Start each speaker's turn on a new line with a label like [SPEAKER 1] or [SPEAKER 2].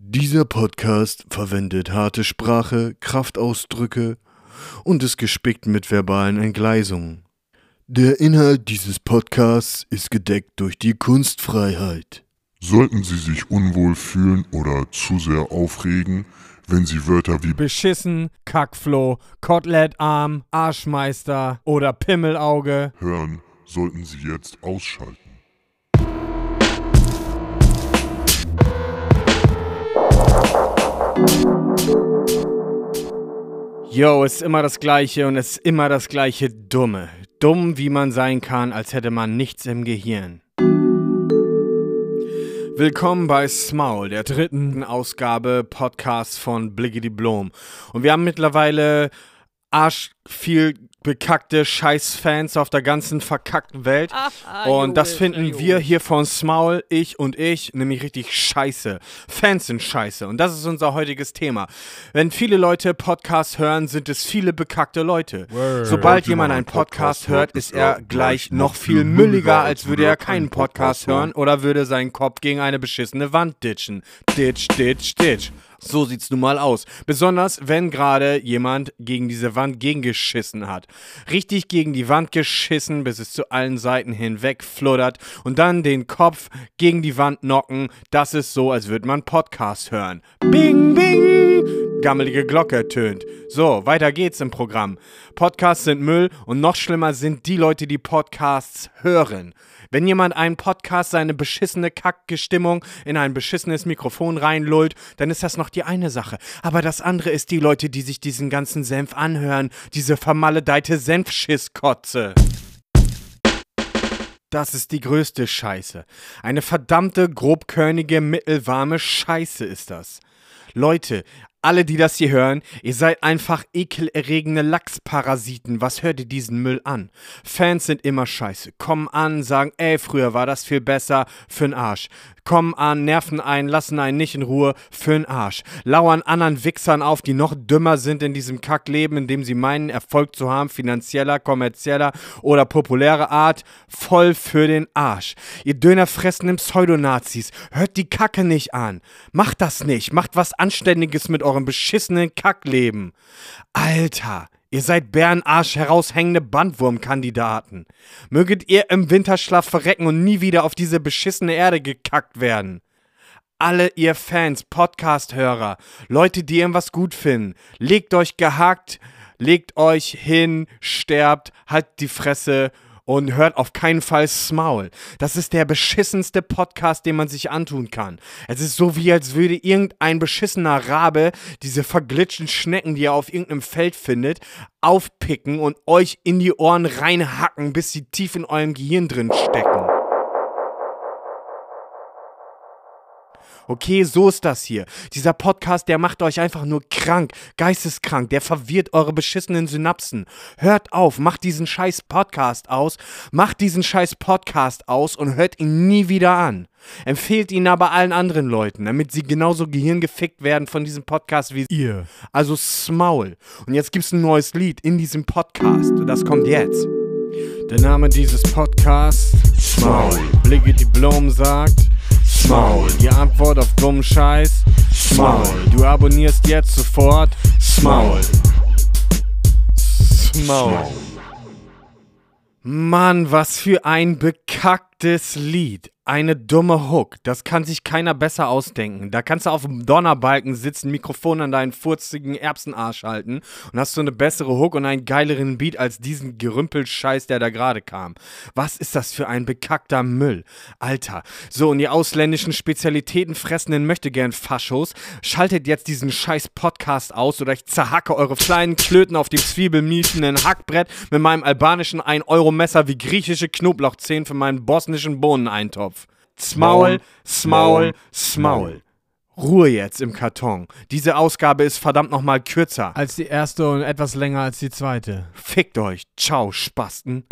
[SPEAKER 1] Dieser Podcast verwendet harte Sprache, Kraftausdrücke und ist gespickt mit verbalen Entgleisungen. Der Inhalt dieses Podcasts ist gedeckt durch die Kunstfreiheit.
[SPEAKER 2] Sollten Sie sich unwohl fühlen oder zu sehr aufregen, wenn Sie Wörter wie
[SPEAKER 3] Beschissen, Kackfloh, Kotelettarm, Arschmeister oder Pimmelauge.
[SPEAKER 2] hören, sollten Sie jetzt ausschalten.
[SPEAKER 3] Yo, ist immer das Gleiche und ist immer das gleiche Dumme. Dumm, wie man sein kann, als hätte man nichts im Gehirn. Willkommen bei Smaul, der dritten Ausgabe Podcast von Bliggity Blom. Und wir haben mittlerweile arsch viel bekackte Scheiß-Fans auf der ganzen verkackten Welt. und das finden wir hier von Smaul, ich und ich, nämlich richtig scheiße. Fans sind scheiße. Und das ist unser heutiges Thema. Wenn viele Leute Podcasts hören, sind es viele bekackte Leute. Sobald jemand einen Podcast hört, ist er gleich noch viel mülliger, als würde er keinen Podcast hören oder würde seinen Kopf gegen eine beschissene Wand ditchen. Ditch, ditch, ditch. So sieht's nun mal aus. Besonders, wenn gerade jemand gegen diese Wand gegengeschissen hat. Richtig gegen die Wand geschissen, bis es zu allen Seiten hinweg fluttert und dann den Kopf gegen die Wand knocken. Das ist so, als würde man Podcast hören. Bing, bing! Gammelige Glocke ertönt. So, weiter geht's im Programm. Podcasts sind Müll und noch schlimmer sind die Leute, die Podcasts hören. Wenn jemand einen Podcast seine beschissene Kackgestimmung in ein beschissenes Mikrofon reinlullt, dann ist das noch die eine Sache. Aber das andere ist die Leute, die sich diesen ganzen Senf anhören. Diese vermaledeite Senfschisskotze. Das ist die größte Scheiße. Eine verdammte, grobkörnige, mittelwarme Scheiße ist das. Leute, alle, die das hier hören, ihr seid einfach ekelerregende Lachsparasiten. Was hört ihr diesen Müll an? Fans sind immer scheiße. Kommen an, sagen, ey, früher war das viel besser, für'n Arsch. Kommen an, nerven einen, lassen einen nicht in Ruhe, für'n Arsch. Lauern anderen Wichsern auf, die noch dümmer sind in diesem Kackleben, in dem sie meinen, Erfolg zu haben, finanzieller, kommerzieller oder populärer Art, voll für den Arsch. Ihr dönerfressenden Pseudonazis, hört die Kacke nicht an. Macht das nicht, macht was Anständiges mit eurem beschissenen Kackleben. Alter, ihr seid Bärenarsch heraushängende Bandwurmkandidaten. Möget ihr im Winterschlaf verrecken und nie wieder auf diese beschissene Erde gekackt werden. Alle ihr Fans, Podcast-Hörer, Leute, die irgendwas gut finden, legt euch gehackt, legt euch hin, sterbt, halt die Fresse und hört auf keinen Fall Smaul. Das ist der beschissenste Podcast, den man sich antun kann. Es ist so wie, als würde irgendein beschissener Rabe diese verglitschten Schnecken, die er auf irgendeinem Feld findet, aufpicken und euch in die Ohren reinhacken, bis sie tief in eurem Gehirn drin stecken. Okay, so ist das hier. Dieser Podcast, der macht euch einfach nur krank, geisteskrank, der verwirrt eure beschissenen Synapsen. Hört auf, macht diesen scheiß Podcast aus, macht diesen scheiß Podcast aus und hört ihn nie wieder an. Empfehlt ihn aber allen anderen Leuten, damit sie genauso gehirngefickt werden von diesem Podcast wie ihr. Also Smaul. Und jetzt gibt's ein neues Lied in diesem Podcast. Und das kommt jetzt. Der Name dieses Podcasts
[SPEAKER 2] Smaul.
[SPEAKER 3] Blicke die Blom sagt
[SPEAKER 2] Smaul.
[SPEAKER 3] Die Antwort auf dummen Scheiß
[SPEAKER 2] Smaul.
[SPEAKER 3] Du abonnierst jetzt sofort Smaul. Smaul. Mann, was für ein bekacktes Lied. Eine dumme Hook. Das kann sich keiner besser ausdenken. Da kannst du auf dem Donnerbalken sitzen, Mikrofon an deinen furzigen Erbsenarsch halten und hast so eine bessere Hook und einen geileren Beat als diesen Gerümpelscheiß, der da gerade kam. Was ist das für ein bekackter Müll? Alter. So, und die ausländischen Spezialitäten fressenden möchtegern Faschos, schaltet jetzt diesen scheiß Podcast aus oder ich zerhacke eure kleinen Klöten auf dem zwiebelmietenden Hackbrett mit meinem albanischen 1-Euro-Messer wie griechische Knoblauchzehen für meinen bosnischen Bohneneintopf. Smaul, Smaul, Smaul. Ruhe jetzt im Karton. Diese Ausgabe ist verdammt nochmal kürzer.
[SPEAKER 4] Als die erste und etwas länger als die zweite.
[SPEAKER 3] Fickt euch. Ciao, Spasten.